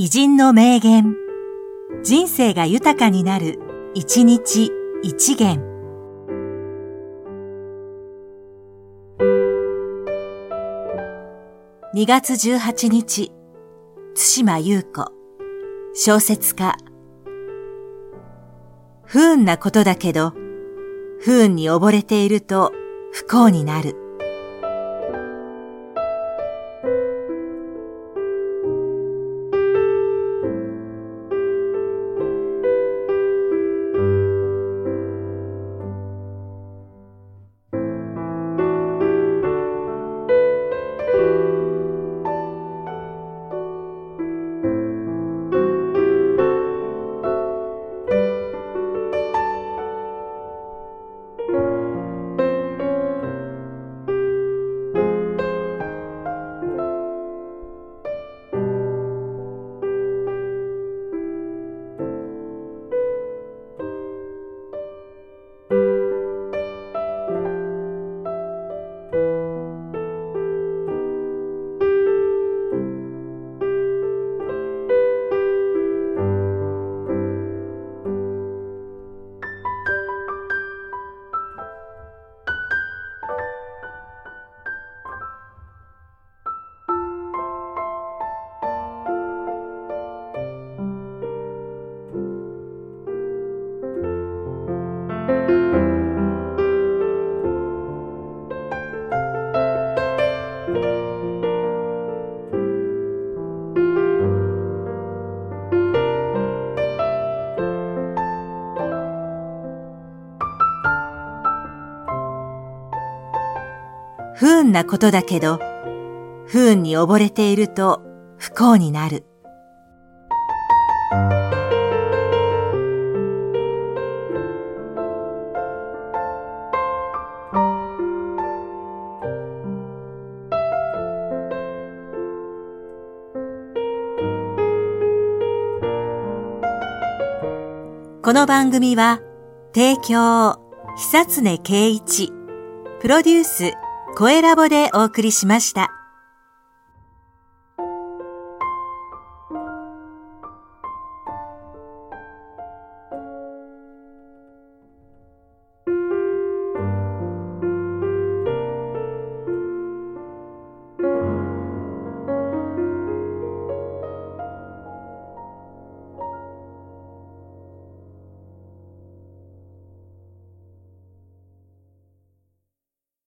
偉人の名言。人生が豊かになる、一日一元。2月18日、津島優子、小説家。不運なことだけど、不運に溺れていると不幸になる。不運なことだけど、不運に溺れていると不幸になる。この番組は、提供、久常圭一、プロデュース、声ラボでお送りしました。